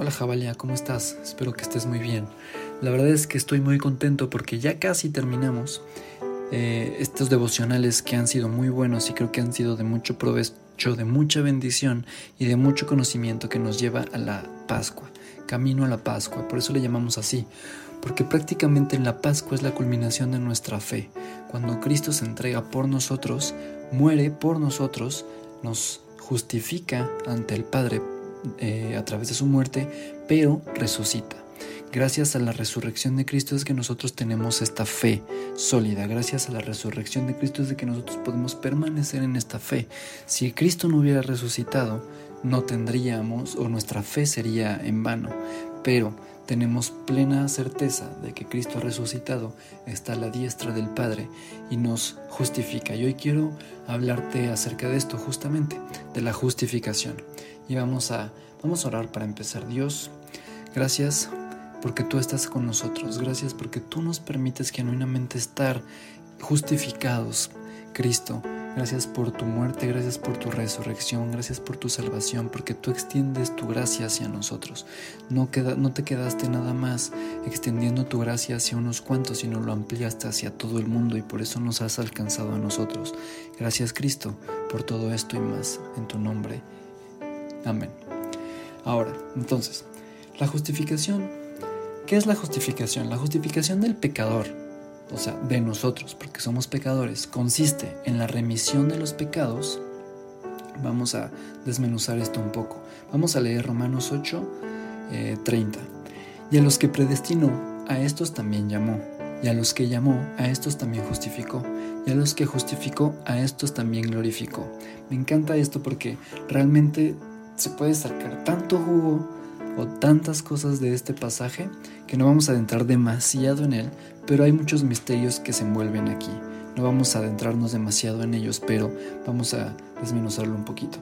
Hola Jabalia, ¿cómo estás? Espero que estés muy bien. La verdad es que estoy muy contento porque ya casi terminamos eh, estos devocionales que han sido muy buenos y creo que han sido de mucho provecho, de mucha bendición y de mucho conocimiento que nos lleva a la Pascua, camino a la Pascua. Por eso le llamamos así, porque prácticamente en la Pascua es la culminación de nuestra fe. Cuando Cristo se entrega por nosotros, muere por nosotros, nos justifica ante el Padre eh, a través de su muerte, pero resucita. Gracias a la resurrección de Cristo es que nosotros tenemos esta fe sólida. Gracias a la resurrección de Cristo es de que nosotros podemos permanecer en esta fe. Si Cristo no hubiera resucitado, no tendríamos o nuestra fe sería en vano. Pero tenemos plena certeza de que Cristo ha resucitado, está a la diestra del Padre y nos justifica. Y hoy quiero hablarte acerca de esto justamente, de la justificación. Y vamos a, vamos a orar para empezar. Dios, gracias porque tú estás con nosotros. Gracias porque tú nos permites genuinamente estar justificados, Cristo Gracias por tu muerte, gracias por tu resurrección, gracias por tu salvación, porque tú extiendes tu gracia hacia nosotros. No, queda, no te quedaste nada más extendiendo tu gracia hacia unos cuantos, sino lo ampliaste hacia todo el mundo y por eso nos has alcanzado a nosotros. Gracias Cristo por todo esto y más en tu nombre. Amén. Ahora, entonces, la justificación. ¿Qué es la justificación? La justificación del pecador o sea, de nosotros, porque somos pecadores, consiste en la remisión de los pecados. Vamos a desmenuzar esto un poco. Vamos a leer Romanos 8, 30. Eh, y a los que predestinó, a estos también llamó. Y a los que llamó, a estos también justificó. Y a los que justificó, a estos también glorificó. Me encanta esto porque realmente se puede sacar tanto jugo o tantas cosas de este pasaje que no vamos a adentrar demasiado en él, pero hay muchos misterios que se envuelven aquí. No vamos a adentrarnos demasiado en ellos, pero vamos a desmenuzarlo un poquito.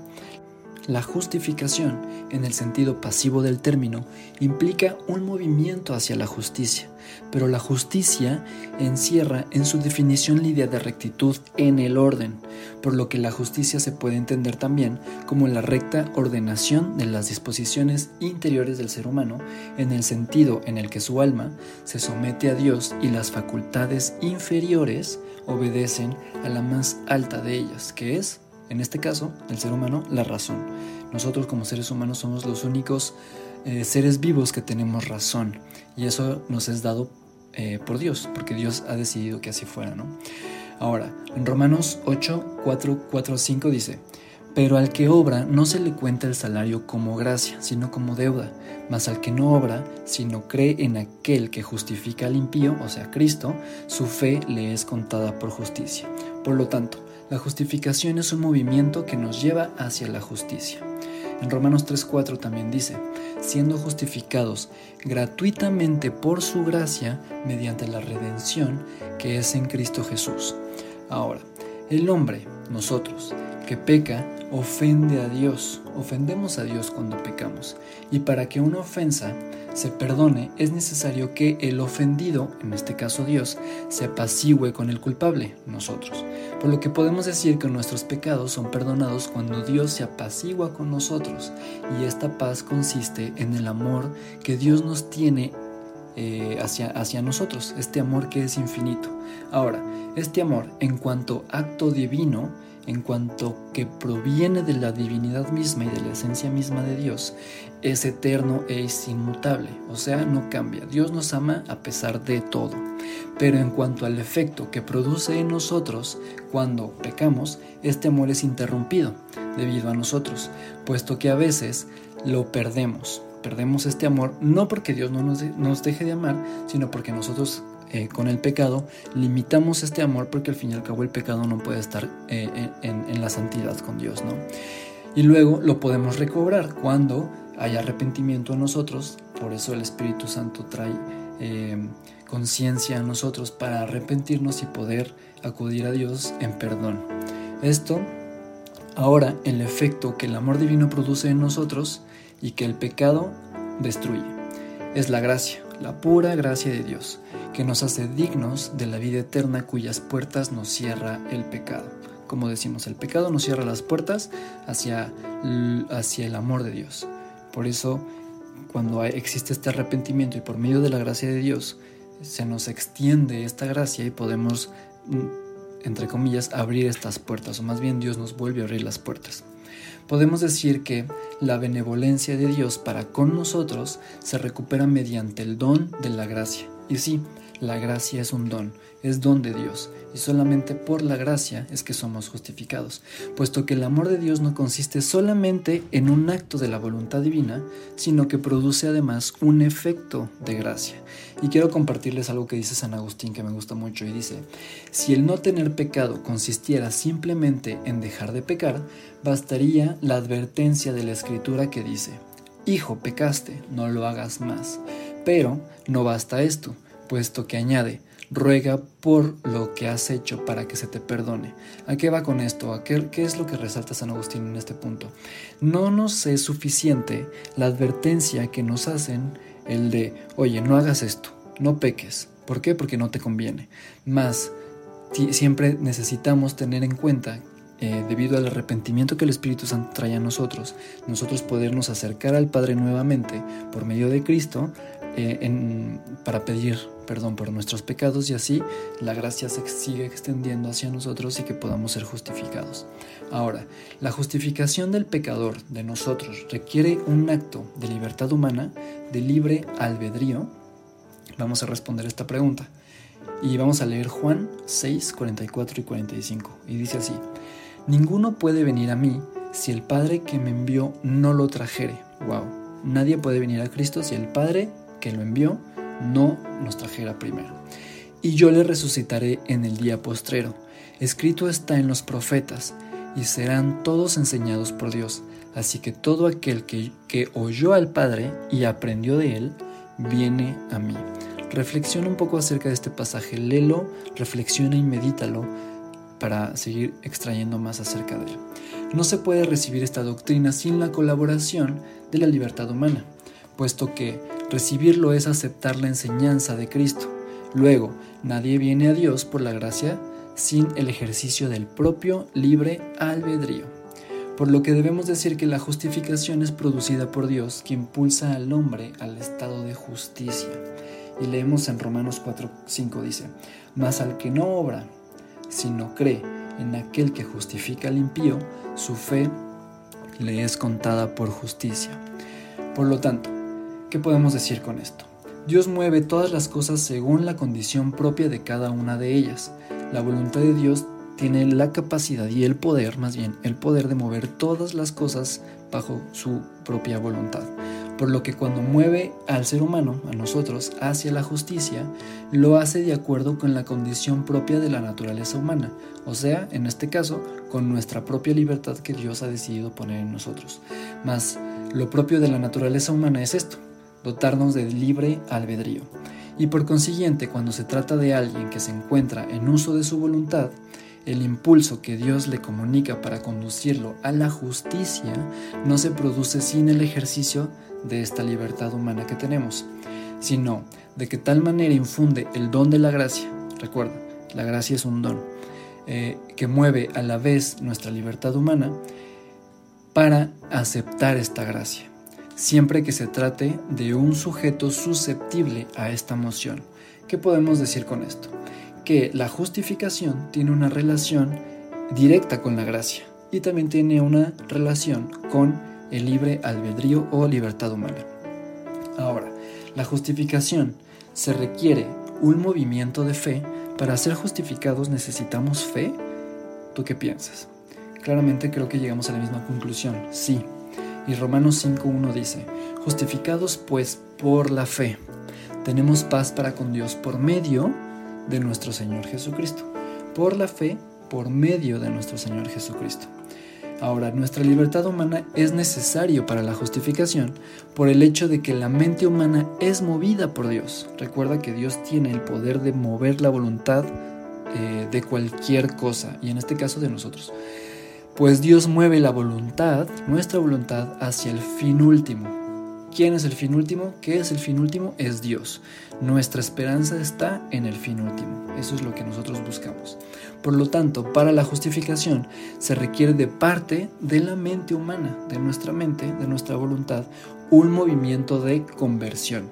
La justificación, en el sentido pasivo del término, implica un movimiento hacia la justicia, pero la justicia encierra en su definición la idea de rectitud en el orden, por lo que la justicia se puede entender también como la recta ordenación de las disposiciones interiores del ser humano, en el sentido en el que su alma se somete a Dios y las facultades inferiores obedecen a la más alta de ellas, que es en este caso, el ser humano, la razón. Nosotros como seres humanos somos los únicos eh, seres vivos que tenemos razón y eso nos es dado eh, por Dios, porque Dios ha decidido que así fuera, ¿no? Ahora, en Romanos 8, 4, 4, 5 dice, pero al que obra no se le cuenta el salario como gracia, sino como deuda, mas al que no obra, sino cree en aquel que justifica al impío, o sea, Cristo, su fe le es contada por justicia. Por lo tanto, la justificación es un movimiento que nos lleva hacia la justicia. En Romanos 3:4 también dice, siendo justificados gratuitamente por su gracia mediante la redención que es en Cristo Jesús. Ahora, el hombre, nosotros, que peca, ofende a Dios. Ofendemos a Dios cuando pecamos. Y para que una ofensa se perdone, es necesario que el ofendido, en este caso Dios, se apacigüe con el culpable, nosotros. Por lo que podemos decir que nuestros pecados son perdonados cuando Dios se apacigua con nosotros. Y esta paz consiste en el amor que Dios nos tiene eh, hacia, hacia nosotros, este amor que es infinito. Ahora, este amor, en cuanto acto divino, en cuanto que proviene de la divinidad misma y de la esencia misma de Dios, es eterno e es inmutable, o sea, no cambia. Dios nos ama a pesar de todo. Pero en cuanto al efecto que produce en nosotros cuando pecamos, este amor es interrumpido debido a nosotros, puesto que a veces lo perdemos. Perdemos este amor no porque Dios no nos, deje de amar, sino porque nosotros eh, con el pecado limitamos este amor porque al fin y al cabo el pecado no puede estar eh, en, la santidad con Dios, ¿no? Y luego lo podemos recobrar cuando hay arrepentimiento en nosotros, por eso el Espíritu Santo trae eh, conciencia en nosotros para arrepentirnos y poder acudir a Dios en perdón. Esto, ahora, el efecto que el amor divino produce en nosotros y que el pecado destruye, es la gracia, la pura gracia de Dios, que nos hace dignos de la vida eterna cuyas puertas nos cierra el pecado. Como decimos, el pecado nos cierra las puertas hacia, hacia el amor de Dios. Por eso cuando existe este arrepentimiento y por medio de la gracia de Dios se nos extiende esta gracia y podemos, mm, entre comillas, abrir estas puertas, o más bien Dios nos vuelve a abrir las puertas. Podemos decir que la benevolencia de Dios para con nosotros se recupera mediante el don de la gracia. Y sí, la gracia es un don, es don de Dios, y solamente por la gracia es que somos justificados, puesto que el amor de Dios no consiste solamente en un acto de la voluntad divina, sino que produce además un efecto de gracia. Y quiero compartirles algo que dice San Agustín que me gusta mucho y dice, si el no tener pecado consistiera simplemente en dejar de pecar, bastaría la advertencia de la escritura que dice, Hijo, pecaste, no lo hagas más. Pero no basta esto, puesto que añade, ruega por lo que has hecho para que se te perdone. ¿A qué va con esto? ¿A qué, qué, es lo que resalta San Agustín en este punto? No nos es suficiente la advertencia que nos hacen el de, oye, no hagas esto, no peques. ¿Por qué? Porque no te conviene. Más, siempre necesitamos tener en cuenta eh, debido al arrepentimiento que el Espíritu Santo trae a nosotros, nosotros podernos acercar al Padre nuevamente por medio de Cristo eh, para pedir perdón por nuestros pecados y así la gracia se sigue extendiendo hacia nosotros y que podamos ser justificados. Ahora, la justificación del pecador de nosotros requiere un acto de libertad humana, de libre albedrío. Vamos a responder esta pregunta. Y vamos a leer Juan 6, 44 y 45. Y dice así, Ninguno puede venir a mí si el Padre que me envió no lo trajere. Wow. Nadie puede venir a Cristo si el Padre que lo envió no nos trajera primero. Y yo le resucitaré en el día postrero. Escrito está en los profetas, y serán todos enseñados por Dios. Así que todo aquel que, que oyó al Padre y aprendió de él, viene a mí. Reflexiona un poco acerca de este pasaje, léelo, reflexiona y medítalo para seguir extrayendo más acerca de él. No se puede recibir esta doctrina sin la colaboración de la libertad humana, puesto que Recibirlo es aceptar la enseñanza de Cristo. Luego, nadie viene a Dios por la gracia sin el ejercicio del propio libre albedrío. Por lo que debemos decir que la justificación es producida por Dios que impulsa al hombre al estado de justicia. Y leemos en Romanos 4:5 dice, Mas al que no obra, sino cree en aquel que justifica al impío, su fe le es contada por justicia. Por lo tanto, ¿Qué podemos decir con esto? Dios mueve todas las cosas según la condición propia de cada una de ellas. La voluntad de Dios tiene la capacidad y el poder, más bien, el poder de mover todas las cosas bajo su propia voluntad. Por lo que cuando mueve al ser humano, a nosotros, hacia la justicia, lo hace de acuerdo con la condición propia de la naturaleza humana, o sea, en este caso, con nuestra propia libertad que Dios ha decidido poner en nosotros. Mas, lo propio de la naturaleza humana es esto, dotarnos de libre albedrío. Y por consiguiente, cuando se trata de alguien que se encuentra en uso de su voluntad, el impulso que Dios le comunica para conducirlo a la justicia no se produce sin el ejercicio de esta libertad humana que tenemos, sino de que tal manera infunde el don de la gracia. Recuerda, la gracia es un don eh, que mueve a la vez nuestra libertad humana para aceptar esta gracia siempre que se trate de un sujeto susceptible a esta moción. ¿Qué podemos decir con esto? Que la justificación tiene una relación directa con la gracia y también tiene una relación con el libre albedrío o libertad humana. Ahora, la justificación se requiere un movimiento de fe. Para ser justificados necesitamos fe. ¿Tú qué piensas? Claramente creo que llegamos a la misma conclusión. Sí, y Romanos 5.1 dice, justificados pues por la fe, tenemos paz para con Dios por medio de nuestro Señor Jesucristo. Por la fe, por medio de nuestro Señor Jesucristo. Ahora, nuestra libertad humana es necesario para la justificación por el hecho de que la mente humana es movida por Dios. Recuerda que Dios tiene el poder de mover la voluntad eh, de cualquier cosa, y en este caso de nosotros pues Dios mueve la voluntad, nuestra voluntad, hacia el fin último. ¿Quién es el fin último? ¿Qué es el fin último? Es Dios. Nuestra esperanza está en el fin último. Eso es lo que nosotros buscamos. Por lo tanto, para la justificación se requiere de parte de la mente humana, de nuestra mente, de nuestra voluntad, un movimiento de conversión.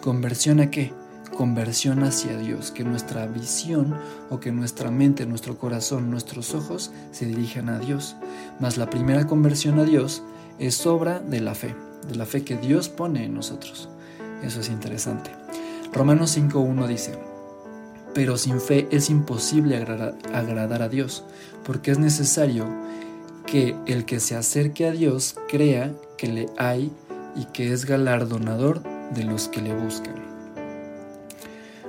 ¿Conversión a qué? Conversión hacia Dios, que nuestra visión o que nuestra mente, nuestro corazón, nuestros ojos se dirijan a Dios. Mas la primera conversión a Dios es obra de la fe, de la fe que Dios pone en nosotros. Eso es interesante. Romanos 5.1 dice, pero sin fe es imposible agradar a Dios, porque es necesario que el que se acerque a Dios crea que le hay y que es galardonador de los que le buscan.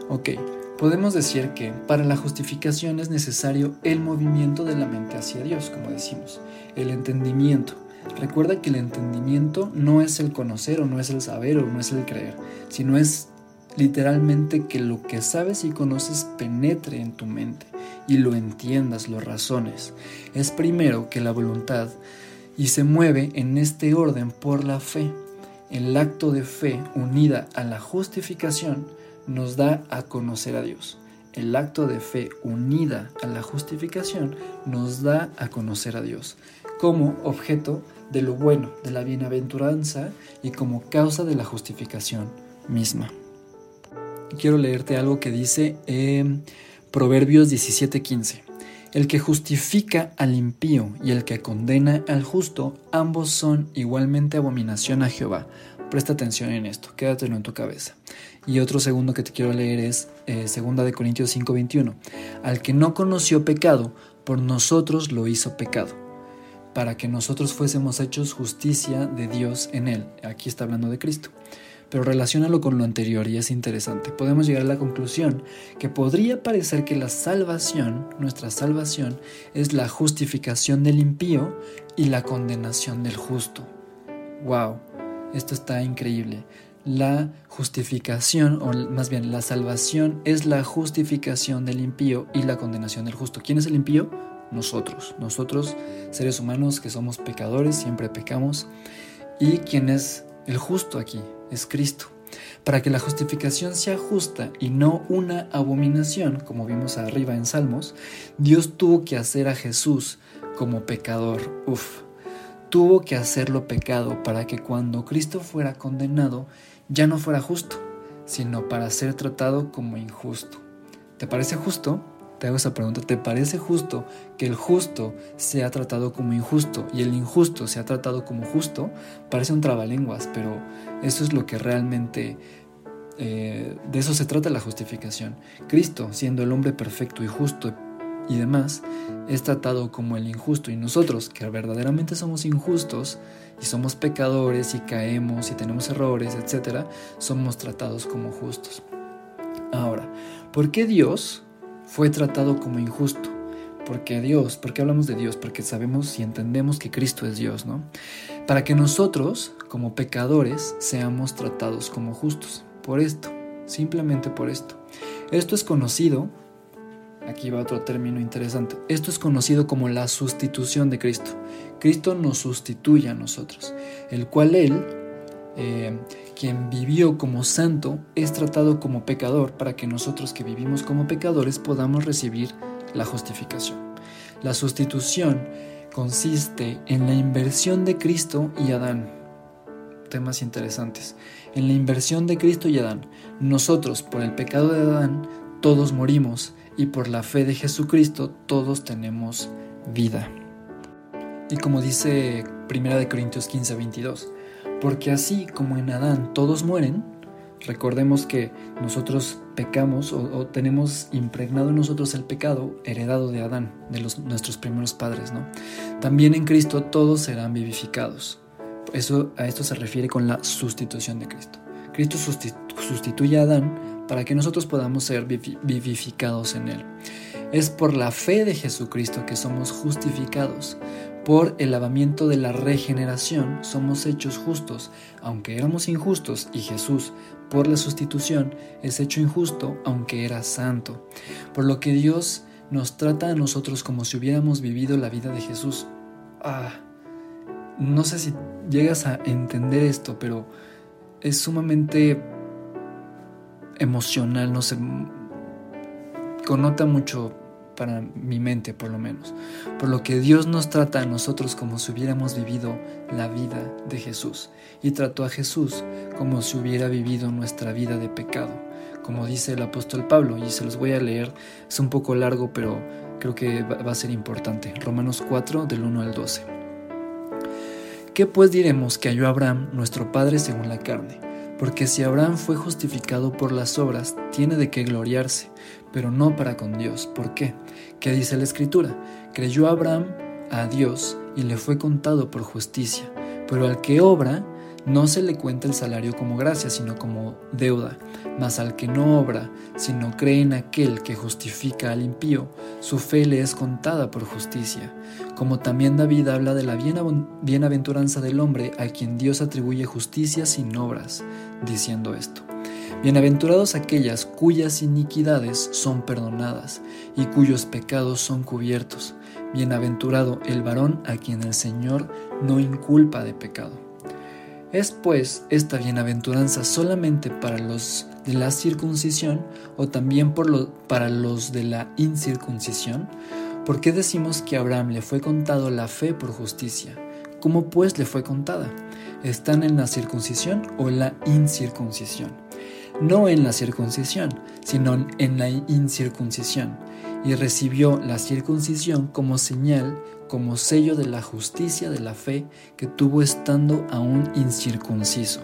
Ok, podemos decir que para la justificación es necesario el movimiento de la mente hacia Dios, como decimos, el entendimiento. Recuerda que el entendimiento no es el conocer o no es el saber o no es el creer, sino es literalmente que lo que sabes y conoces penetre en tu mente y lo entiendas, lo razones. Es primero que la voluntad y se mueve en este orden por la fe. El acto de fe unida a la justificación nos da a conocer a Dios. El acto de fe unida a la justificación nos da a conocer a Dios como objeto de lo bueno, de la bienaventuranza y como causa de la justificación misma. Quiero leerte algo que dice en Proverbios 17:15. El que justifica al impío y el que condena al justo, ambos son igualmente abominación a Jehová. Presta atención en esto, quédatelo en tu cabeza. Y otro segundo que te quiero leer es eh, segunda de Corintios 5:21. Al que no conoció pecado, por nosotros lo hizo pecado para que nosotros fuésemos hechos justicia de Dios en Él. Aquí está hablando de Cristo. Pero relacionalo con lo anterior y es interesante. Podemos llegar a la conclusión que podría parecer que la salvación, nuestra salvación, es la justificación del impío y la condenación del justo. ¡Wow! Esto está increíble. La justificación, o más bien la salvación, es la justificación del impío y la condenación del justo. ¿Quién es el impío? nosotros, nosotros seres humanos que somos pecadores, siempre pecamos, y quien es el justo aquí es Cristo. Para que la justificación sea justa y no una abominación, como vimos arriba en Salmos, Dios tuvo que hacer a Jesús como pecador. Uf, tuvo que hacerlo pecado para que cuando Cristo fuera condenado ya no fuera justo, sino para ser tratado como injusto. ¿Te parece justo? te hago esa pregunta, ¿te parece justo que el justo sea tratado como injusto y el injusto sea tratado como justo? Parece un trabalenguas, pero eso es lo que realmente, eh, de eso se trata la justificación. Cristo, siendo el hombre perfecto y justo y demás, es tratado como el injusto y nosotros, que verdaderamente somos injustos y somos pecadores y caemos y tenemos errores, etc., somos tratados como justos. Ahora, ¿por qué Dios fue tratado como injusto. Porque Dios, ¿por qué hablamos de Dios? Porque sabemos y entendemos que Cristo es Dios, ¿no? Para que nosotros, como pecadores, seamos tratados como justos. Por esto, simplemente por esto. Esto es conocido, aquí va otro término interesante, esto es conocido como la sustitución de Cristo. Cristo nos sustituye a nosotros, el cual Él eh, quien vivió como santo es tratado como pecador para que nosotros que vivimos como pecadores podamos recibir la justificación. La sustitución consiste en la inversión de Cristo y Adán. Temas interesantes. En la inversión de Cristo y Adán, nosotros por el pecado de Adán todos morimos y por la fe de Jesucristo todos tenemos vida. Y como dice 1 Corintios 15, 22, porque así como en Adán todos mueren, recordemos que nosotros pecamos o, tenemos impregnado en nosotros el pecado heredado de Adán, de los, nuestros primeros padres, ¿no? También en Cristo todos serán vivificados. Eso, a esto se refiere con la sustitución de Cristo. Cristo sustituye a Adán para que nosotros podamos ser vivificados en él. Es por la fe de Jesucristo que somos justificados. Por el lavamiento de la regeneración somos hechos justos, aunque éramos injustos, y Jesús, por la sustitución, es hecho injusto, aunque era santo. Por lo que Dios nos trata a nosotros como si hubiéramos vivido la vida de Jesús. Ah, no sé si llegas a entender esto, pero es sumamente emocional, no sé, connota mucho para mi mente por lo menos, por lo que Dios nos trata a nosotros como si hubiéramos vivido la vida de Jesús y trató a Jesús como si hubiera vivido nuestra vida de pecado, como dice el apóstol Pablo, y se los voy a leer, es un poco largo, pero creo que va a ser importante. Romanos 4 del 1 al 12. ¿Qué pues diremos que halló Abraham, nuestro Padre según la carne? Porque si Abraham fue justificado por las obras, tiene de qué gloriarse, pero no para con Dios. ¿Por qué? ¿Qué dice la Escritura? Creyó Abraham a Dios y le fue contado por justicia, pero al que obra, no se le cuenta el salario como gracia, sino como deuda. Mas al que no obra, sino cree en aquel que justifica al impío, su fe le es contada por justicia. Como también David habla de la bienaventuranza del hombre a quien Dios atribuye justicia sin obras, diciendo esto. Bienaventurados aquellas cuyas iniquidades son perdonadas y cuyos pecados son cubiertos. Bienaventurado el varón a quien el Señor no inculpa de pecado. ¿Es pues esta bienaventuranza solamente para los de la circuncisión o también por para los de la incircuncisión? ¿Por qué decimos que a Abraham le fue contado la fe por justicia? ¿Cómo pues le fue contada? ¿Están en la circuncisión o en la incircuncisión? No en la circuncisión, sino en la incircuncisión. Y recibió la circuncisión como señal como sello de la justicia de la fe que tuvo estando aún incircunciso,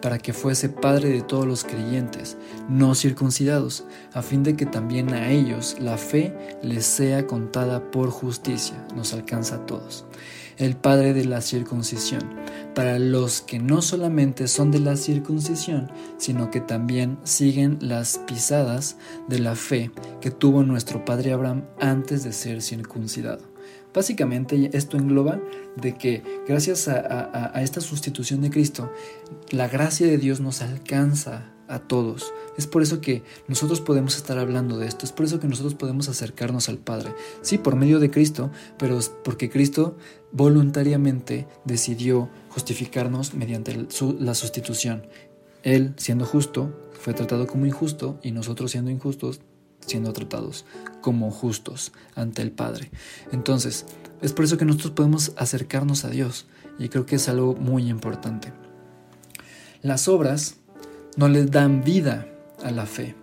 para que fuese Padre de todos los creyentes, no circuncidados, a fin de que también a ellos la fe les sea contada por justicia, nos alcanza a todos. El Padre de la circuncisión, para los que no solamente son de la circuncisión, sino que también siguen las pisadas de la fe que tuvo nuestro Padre Abraham antes de ser circuncidado. Básicamente esto engloba de que gracias a, esta sustitución de Cristo, la gracia de Dios nos alcanza a todos. Es por eso que nosotros podemos estar hablando de esto, es por eso que nosotros podemos acercarnos al Padre. Sí, por medio de Cristo, pero porque Cristo voluntariamente decidió justificarnos mediante la sustitución. Él, siendo justo, fue tratado como injusto y nosotros siendo injustos, siendo tratados como justos ante el Padre. Entonces, es por eso que nosotros podemos acercarnos a Dios y creo que es algo muy importante. Las obras no les dan vida a la fe,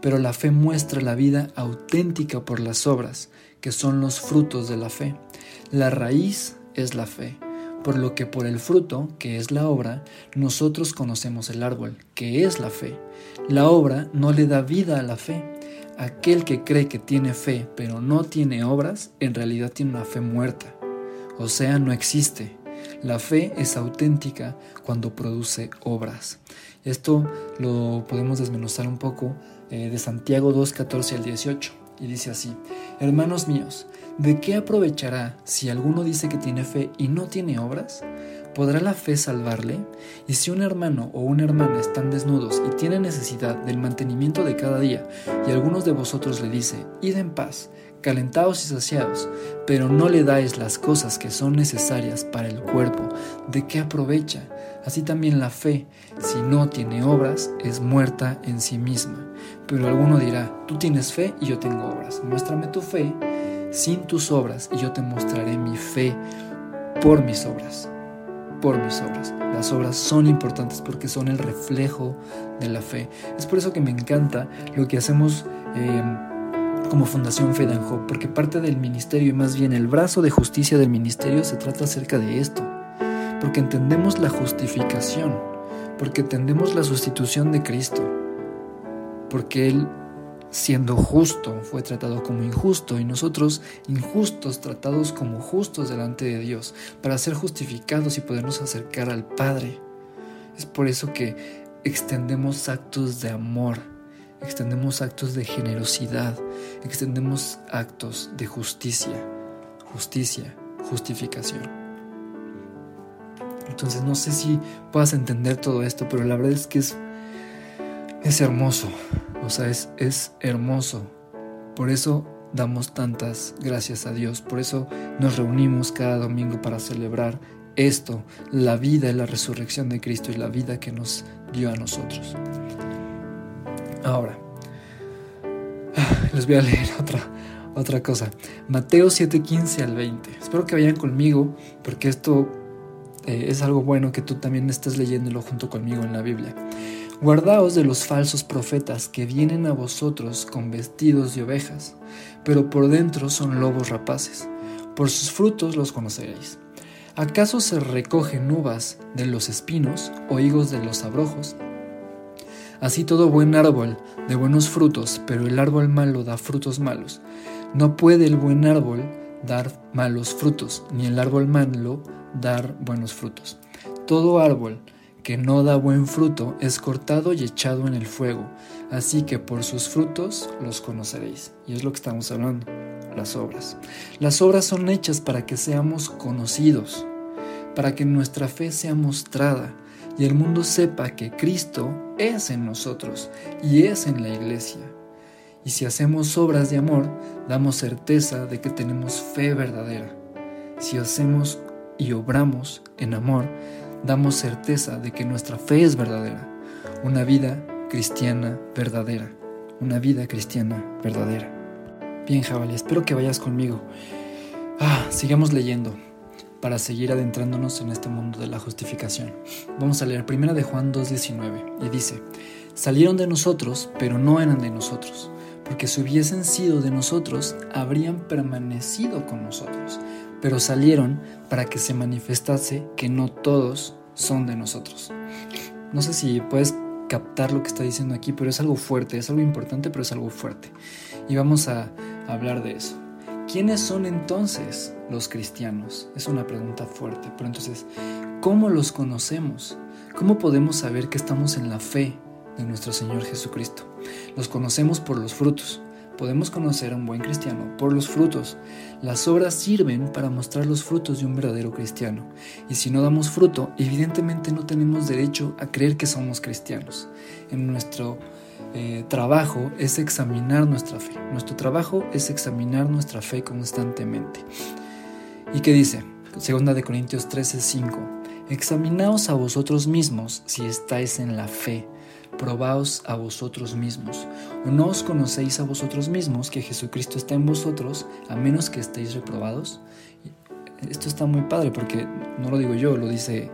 pero la fe muestra la vida auténtica por las obras, que son los frutos de la fe. La raíz es la fe, por lo que por el fruto, que es la obra, nosotros conocemos el árbol, que es la fe. La obra no le da vida a la fe, Aquel que cree que tiene fe pero no tiene obras, en realidad tiene una fe muerta, o sea, no existe. La fe es auténtica cuando produce obras. Esto lo podemos desmenuzar un poco eh, de Santiago 2, 14 al 18. Y dice así, hermanos míos, ¿de qué aprovechará si alguno dice que tiene fe y no tiene obras? ¿Podrá la fe salvarle? Y si un hermano o una hermana están desnudos y tienen necesidad del mantenimiento de cada día, y algunos de vosotros le dice, id en paz, calentados y saciados, pero no le dais las cosas que son necesarias para el cuerpo, ¿de qué aprovecha? Así también la fe, si no tiene obras, es muerta en sí misma. Pero alguno dirá, tú tienes fe y yo tengo obras. Muéstrame tu fe sin tus obras y yo te mostraré mi fe por mis obras por mis obras. Las obras son importantes porque son el reflejo de la fe. Es por eso que me encanta lo que hacemos em, como Fundación Fedanjo, porque parte del ministerio y más bien el brazo de justicia del ministerio se trata acerca de esto. Porque entendemos la justificación, porque entendemos la sustitución de Cristo, porque Él siendo justo, fue tratado como injusto y nosotros injustos tratados como justos delante de Dios para ser justificados y podernos acercar al Padre. Es por eso que extendemos actos de amor, extendemos actos de generosidad, extendemos actos de justicia, justicia, justificación. Entonces no sé si puedas entender todo esto, pero la verdad es que es, es hermoso o sea, es, es hermoso. Por eso damos tantas gracias a Dios. Por eso nos reunimos cada domingo para celebrar esto, la vida y la resurrección de Cristo y la vida que nos dio a nosotros. Ahora, les voy a leer otra, otra cosa. Mateo 7:15 al 20. Espero que vayan conmigo porque esto eh, es algo bueno que tú también estés leyéndolo junto conmigo en la Biblia. Guardaos de los falsos profetas que vienen a vosotros con vestidos de ovejas, pero por dentro son lobos rapaces. Por sus frutos los conoceréis. ¿Acaso se recogen uvas de los espinos o higos de los abrojos? Así todo buen árbol de buenos frutos, pero el árbol malo da frutos malos. No puede el buen árbol dar malos frutos, ni el árbol malo dar buenos frutos. Todo árbol que no da buen fruto es cortado y echado en el fuego, así que por sus frutos los conoceréis. Y es lo que estamos hablando, las obras. Las obras son hechas para que seamos conocidos, para que nuestra fe sea mostrada y el mundo sepa que Cristo es en nosotros y es en la iglesia. Y si hacemos obras de amor, damos certeza de que tenemos fe verdadera. Si hacemos y obramos en amor, damos certeza de que nuestra fe es verdadera, una vida cristiana verdadera, una vida cristiana verdadera. Bien, Jabali, espero que vayas conmigo. Ah, sigamos leyendo para seguir adentrándonos en este mundo de la justificación. Vamos a leer 1 de Juan 2.19 y dice, salieron de nosotros, pero no eran de nosotros, porque si hubiesen sido de nosotros, habrían permanecido con nosotros pero salieron para que se manifestase que no todos son de nosotros. No sé si puedes captar lo que está diciendo aquí, pero es algo fuerte, es algo importante, pero es algo fuerte. Y vamos a hablar de eso. ¿Quiénes son entonces los cristianos? Es una pregunta fuerte, pero entonces, ¿cómo los conocemos? ¿Cómo podemos saber que estamos en la fe de nuestro Señor Jesucristo? Los conocemos por los frutos. Podemos conocer a un buen cristiano por los frutos. Las obras sirven para mostrar los frutos de un verdadero cristiano. Y si no damos fruto, evidentemente no tenemos derecho a creer que somos cristianos. En nuestro eh, trabajo es examinar nuestra fe. Nuestro trabajo es examinar nuestra fe constantemente. ¿Y qué dice? Segunda de Corintios 13, 5. Examinaos a vosotros mismos si estáis en la fe probaos a vosotros mismos. ¿O no os conocéis a vosotros mismos que Jesucristo está en vosotros, a menos que estéis reprobados? Esto está muy padre porque no lo digo yo, lo dice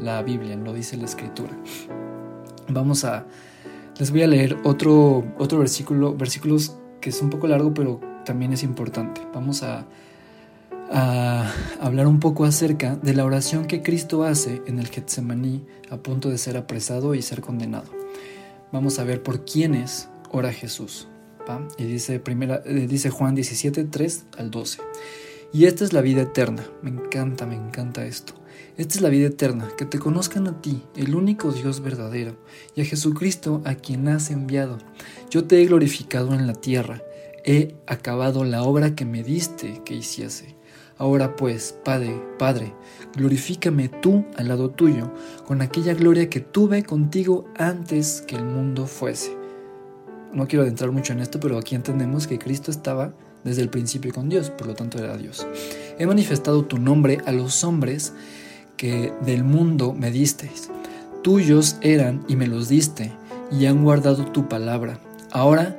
la Biblia, lo dice la Escritura. Vamos a... Les voy a leer otro, otro versículo, versículos que es un poco largo, pero también es importante. Vamos a hablar un poco acerca de la oración que Cristo hace en el Getsemaní a punto de ser apresado y ser condenado vamos a ver por quiénes ora Jesús. Y dice, primera, eh, dice Juan 17, 3 al 12. Y esta es la vida eterna. Me encanta, me encanta esto. Esta es la vida eterna, que te conozcan a ti, el único Dios verdadero, y a Jesucristo a quien has enviado. Yo te he glorificado en la tierra, he acabado la obra que me diste que hiciese. Ahora pues, Padre, Padre, glorifícame tú al lado tuyo, con aquella gloria que tuve contigo antes que el mundo fuese. No quiero adentrar mucho en esto, pero aquí entendemos que Cristo estaba desde el principio con Dios, por lo tanto era Dios. He manifestado tu nombre a los hombres que del mundo me disteis. Tuyos eran y me los diste, y han guardado tu palabra. Ahora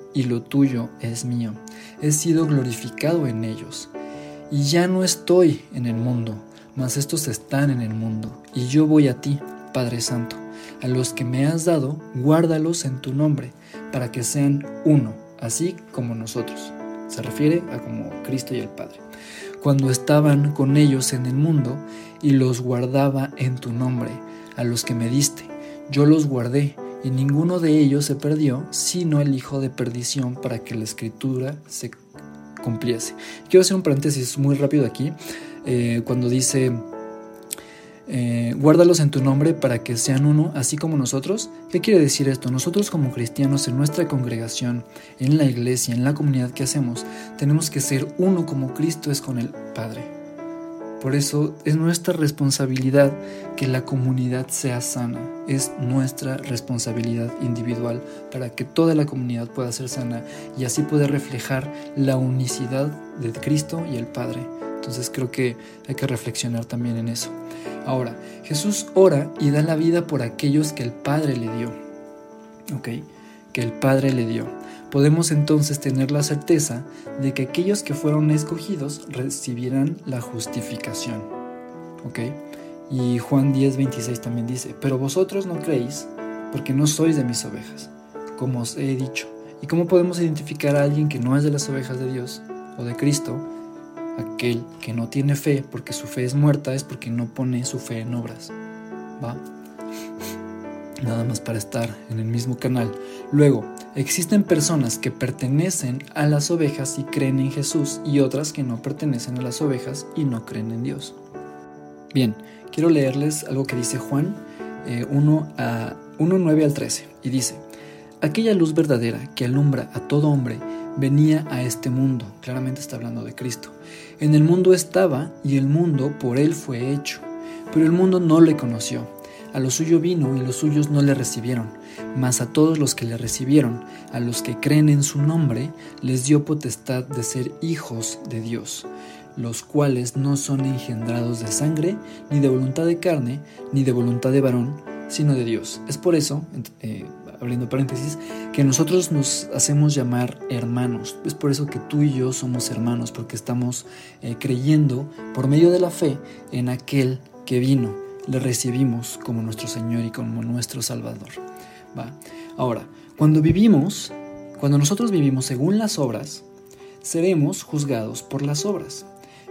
y lo tuyo es mío. He sido glorificado en ellos y ya no estoy en el mundo, mas estos están en el mundo, y yo voy a ti, Padre Santo. A los que me has dado, guárdalos en tu nombre, para que sean uno, así como nosotros. Se refiere a como Cristo y el Padre. Cuando estaban con ellos en el mundo, y los guardaba en tu nombre, a los que me diste, yo los guardé, y ninguno de ellos se perdió, sino el hijo de perdición, para que la escritura se cumpliese. Quiero hacer un paréntesis muy rápido aquí, eh, cuando dice, eh, guárdalos en tu nombre para que sean uno, así como nosotros. ¿Qué quiere decir esto? Nosotros como cristianos en nuestra congregación, en la iglesia, en la comunidad que hacemos, tenemos que ser uno como Cristo es con el Padre. Por eso es nuestra responsabilidad que la comunidad sea sana. Es nuestra responsabilidad individual para que toda la comunidad pueda ser sana y así poder reflejar la unicidad de Cristo y el Padre. Entonces creo que hay que reflexionar también en eso. Ahora, Jesús ora y da la vida por aquellos que el Padre le dio. ¿Ok? Que el Padre le dio. Podemos entonces tener la certeza de que aquellos que fueron escogidos recibirán la justificación. ¿Ok? Y Juan 10, 26 también dice, pero vosotros no creéis porque no sois de mis ovejas, como os he dicho. ¿Y cómo podemos identificar a alguien que no es de las ovejas de Dios o de Cristo? Aquel que no tiene fe porque su fe es muerta es porque no pone su fe en obras. ¿Va? Nada más para estar en el mismo canal. Luego, existen personas que pertenecen a las ovejas y creen en Jesús y otras que no pertenecen a las ovejas y no creen en Dios. Bien, quiero leerles algo que dice Juan 1, eh, a, 1, 9 al 13 y dice, aquella luz verdadera que alumbra a todo hombre venía a este mundo, claramente está hablando de Cristo. En el mundo estaba y el mundo por él fue hecho, pero el mundo no le conoció. A lo suyo vino y los suyos no le recibieron, mas a todos los que le recibieron, a los que creen en su nombre, les dio potestad de ser hijos de Dios, los cuales no son engendrados de sangre, ni de voluntad de carne, ni de voluntad de varón, sino de Dios. Es por eso, eh, abriendo paréntesis, que nosotros nos hacemos llamar hermanos. Es por eso que tú y yo somos hermanos, porque estamos eh, creyendo por medio de la fe en aquel que vino. Le recibimos como nuestro Señor y como nuestro Salvador. ¿va? Ahora, cuando vivimos, cuando nosotros vivimos según las obras, seremos juzgados por las obras,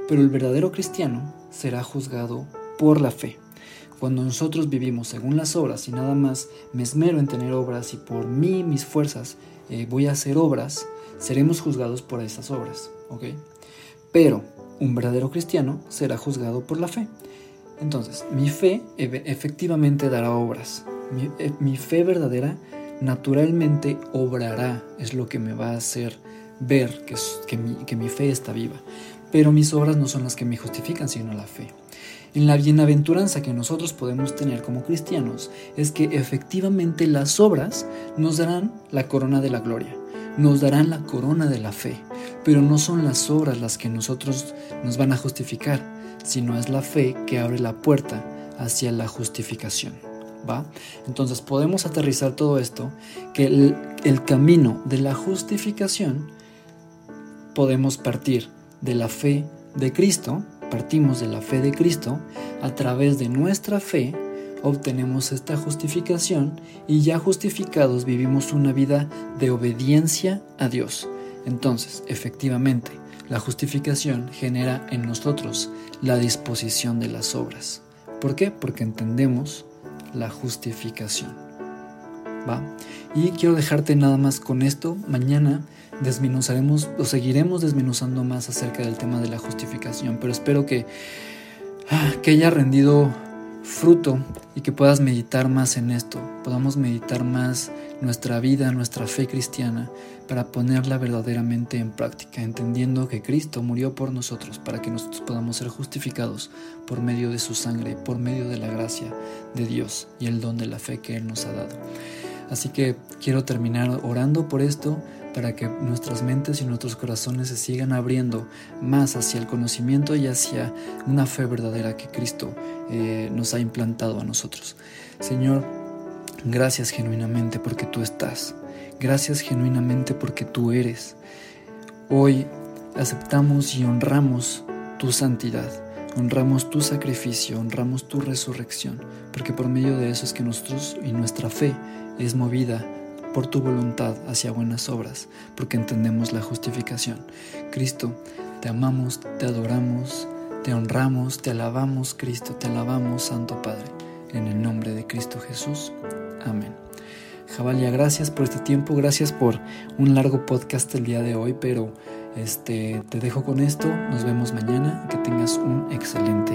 pero el verdadero cristiano será juzgado por la fe. Cuando nosotros vivimos según las obras y nada más me esmero en tener obras y por mí, mis fuerzas, eh, voy a hacer obras, seremos juzgados por esas obras, ¿ok? Pero un verdadero cristiano será juzgado por la fe. Entonces, mi fe efectivamente dará obras. Eh, mi, fe verdadera naturalmente obrará, es lo que me va a hacer ver que, que mi fe está viva. Pero mis obras no son las que me justifican, sino la fe en la bienaventuranza que nosotros podemos tener como cristianos es que efectivamente las obras nos darán la corona de la gloria, nos darán la corona de la fe, pero no son las obras las que nosotros nos van a justificar, sino es la fe que abre la puerta hacia la justificación. ¿Va? Entonces podemos aterrizar todo esto, que el, el camino de la justificación podemos partir de la fe de Cristo, partimos de la fe de Cristo, a través de nuestra fe obtenemos esta justificación y ya justificados vivimos una vida de obediencia a Dios. Entonces, efectivamente, la justificación genera en nosotros la disposición de las obras. ¿Por qué? Porque entendemos la justificación. ¿Va? Y quiero dejarte nada más con esto. Mañana desmenuzaremos o seguiremos desmenuzando más acerca del tema de la justificación, pero espero que, ah, que haya rendido fruto y que puedas meditar más en esto, podamos meditar más nuestra vida, nuestra fe cristiana, para ponerla verdaderamente en práctica, entendiendo que Cristo murió por nosotros, para que nosotros podamos ser justificados por medio de su sangre, por medio de la gracia de Dios y el don de la fe que Él nos ha dado. Así que quiero terminar orando por esto, para que nuestras mentes y nuestros corazones se sigan abriendo más hacia el conocimiento y hacia una fe verdadera que Cristo eh, nos ha implantado a nosotros. Señor, gracias genuinamente porque tú estás. Gracias genuinamente porque tú eres. Hoy aceptamos y honramos tu santidad, honramos tu sacrificio, honramos tu resurrección, porque por medio de eso es que nosotros y nuestra fe es movida por tu voluntad hacia buenas obras, porque entendemos la justificación. Cristo, te amamos, te adoramos, te honramos, te alabamos, Cristo, te alabamos, Santo Padre, en el nombre de Cristo Jesús. Amén. Jabalia, gracias por este tiempo, gracias por un largo podcast el día de hoy, pero este, te dejo con esto, nos vemos mañana, que tengas un excelente